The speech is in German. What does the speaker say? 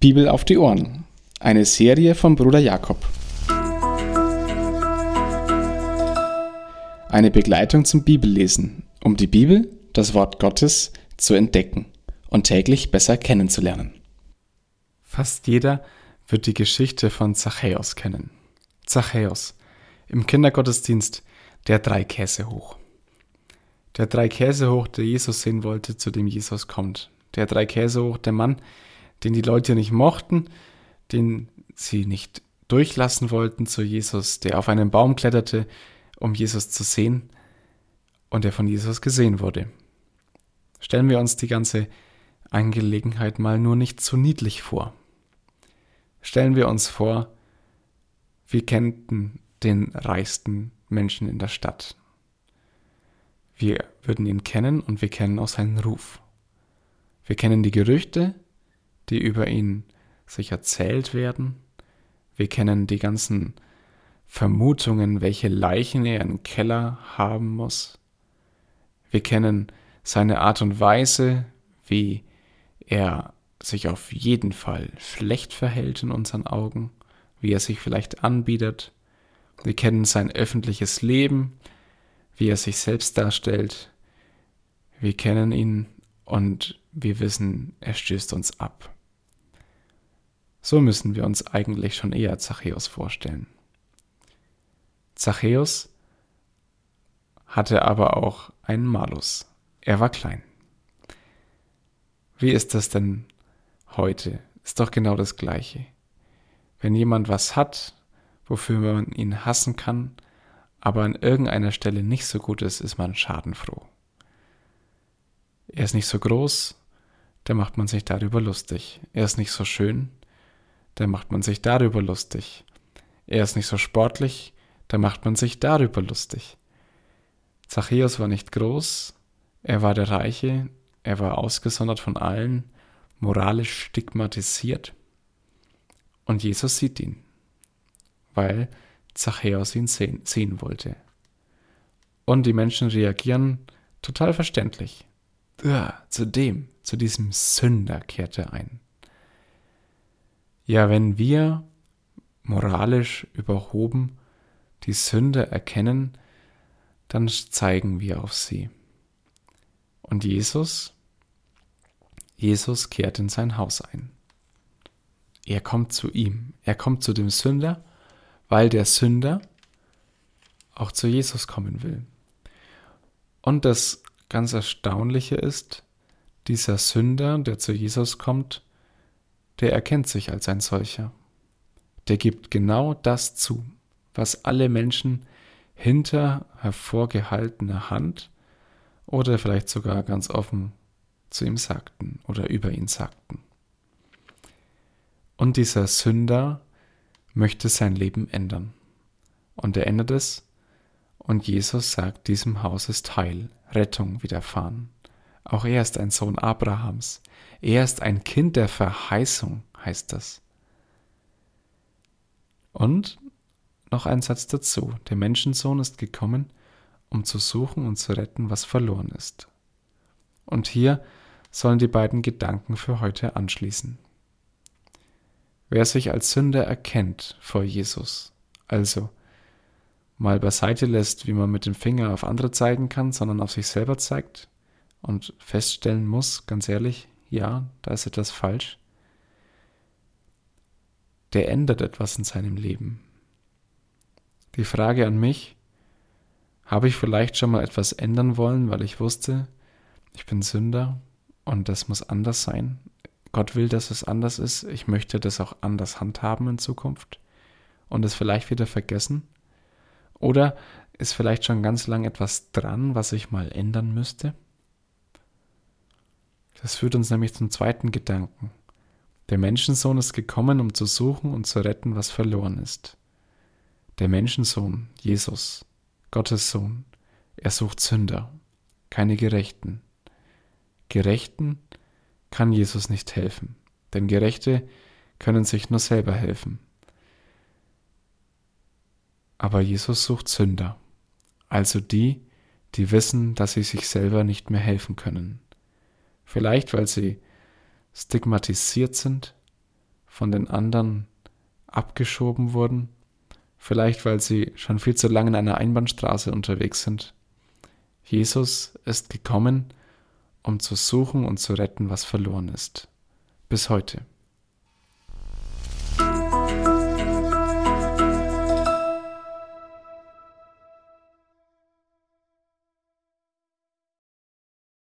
Bibel auf die Ohren. Eine Serie von Bruder Jakob. Eine Begleitung zum Bibellesen, um die Bibel, das Wort Gottes, zu entdecken und täglich besser kennenzulernen. Fast jeder wird die Geschichte von Zachäus kennen. Zachäus, im Kindergottesdienst der drei Käse hoch. Der drei Käse hoch, der Jesus sehen wollte, zu dem Jesus kommt. Der drei Käse hoch, der Mann, den die Leute nicht mochten, den sie nicht durchlassen wollten zu Jesus, der auf einen Baum kletterte, um Jesus zu sehen und der von Jesus gesehen wurde. Stellen wir uns die ganze Angelegenheit mal nur nicht zu niedlich vor. Stellen wir uns vor, wir kennten den reichsten Menschen in der Stadt. Wir würden ihn kennen und wir kennen auch seinen Ruf. Wir kennen die Gerüchte, die über ihn sich erzählt werden. Wir kennen die ganzen Vermutungen, welche Leichen er im Keller haben muss. Wir kennen seine Art und Weise, wie er sich auf jeden Fall schlecht verhält in unseren Augen, wie er sich vielleicht anbietet. Wir kennen sein öffentliches Leben, wie er sich selbst darstellt. Wir kennen ihn und wir wissen, er stößt uns ab. So müssen wir uns eigentlich schon eher Zachäus vorstellen. Zachäus hatte aber auch einen Malus. Er war klein. Wie ist das denn heute? Ist doch genau das Gleiche. Wenn jemand was hat, wofür man ihn hassen kann, aber an irgendeiner Stelle nicht so gut ist, ist man schadenfroh. Er ist nicht so groß, da macht man sich darüber lustig. Er ist nicht so schön, da macht man sich darüber lustig. Er ist nicht so sportlich, da macht man sich darüber lustig. Zachäus war nicht groß, er war der Reiche, er war ausgesondert von allen, moralisch stigmatisiert. Und Jesus sieht ihn, weil Zachäus ihn sehen, sehen wollte. Und die Menschen reagieren total verständlich. Zu dem, zu diesem Sünder kehrte ein. Ja, wenn wir moralisch überhoben die Sünde erkennen, dann zeigen wir auf sie. Und Jesus, Jesus kehrt in sein Haus ein. Er kommt zu ihm, er kommt zu dem Sünder, weil der Sünder auch zu Jesus kommen will. Und das ganz Erstaunliche ist, dieser Sünder, der zu Jesus kommt, der erkennt sich als ein solcher. Der gibt genau das zu, was alle Menschen hinter hervorgehaltener Hand oder vielleicht sogar ganz offen zu ihm sagten oder über ihn sagten. Und dieser Sünder möchte sein Leben ändern. Und er ändert es, und Jesus sagt, diesem Haus ist Heil, Rettung widerfahren. Auch er ist ein Sohn Abrahams. Er ist ein Kind der Verheißung, heißt das. Und noch ein Satz dazu. Der Menschensohn ist gekommen, um zu suchen und zu retten, was verloren ist. Und hier sollen die beiden Gedanken für heute anschließen. Wer sich als Sünder erkennt vor Jesus, also mal beiseite lässt, wie man mit dem Finger auf andere zeigen kann, sondern auf sich selber zeigt, und feststellen muss, ganz ehrlich, ja, da ist etwas falsch, der ändert etwas in seinem Leben. Die Frage an mich, habe ich vielleicht schon mal etwas ändern wollen, weil ich wusste, ich bin Sünder und das muss anders sein. Gott will, dass es anders ist. Ich möchte das auch anders handhaben in Zukunft und es vielleicht wieder vergessen. Oder ist vielleicht schon ganz lang etwas dran, was ich mal ändern müsste? Das führt uns nämlich zum zweiten Gedanken. Der Menschensohn ist gekommen, um zu suchen und zu retten, was verloren ist. Der Menschensohn, Jesus, Gottes Sohn, er sucht Sünder, keine Gerechten. Gerechten kann Jesus nicht helfen, denn Gerechte können sich nur selber helfen. Aber Jesus sucht Sünder, also die, die wissen, dass sie sich selber nicht mehr helfen können. Vielleicht weil sie stigmatisiert sind, von den anderen abgeschoben wurden, vielleicht weil sie schon viel zu lange in einer Einbahnstraße unterwegs sind. Jesus ist gekommen, um zu suchen und zu retten, was verloren ist. Bis heute.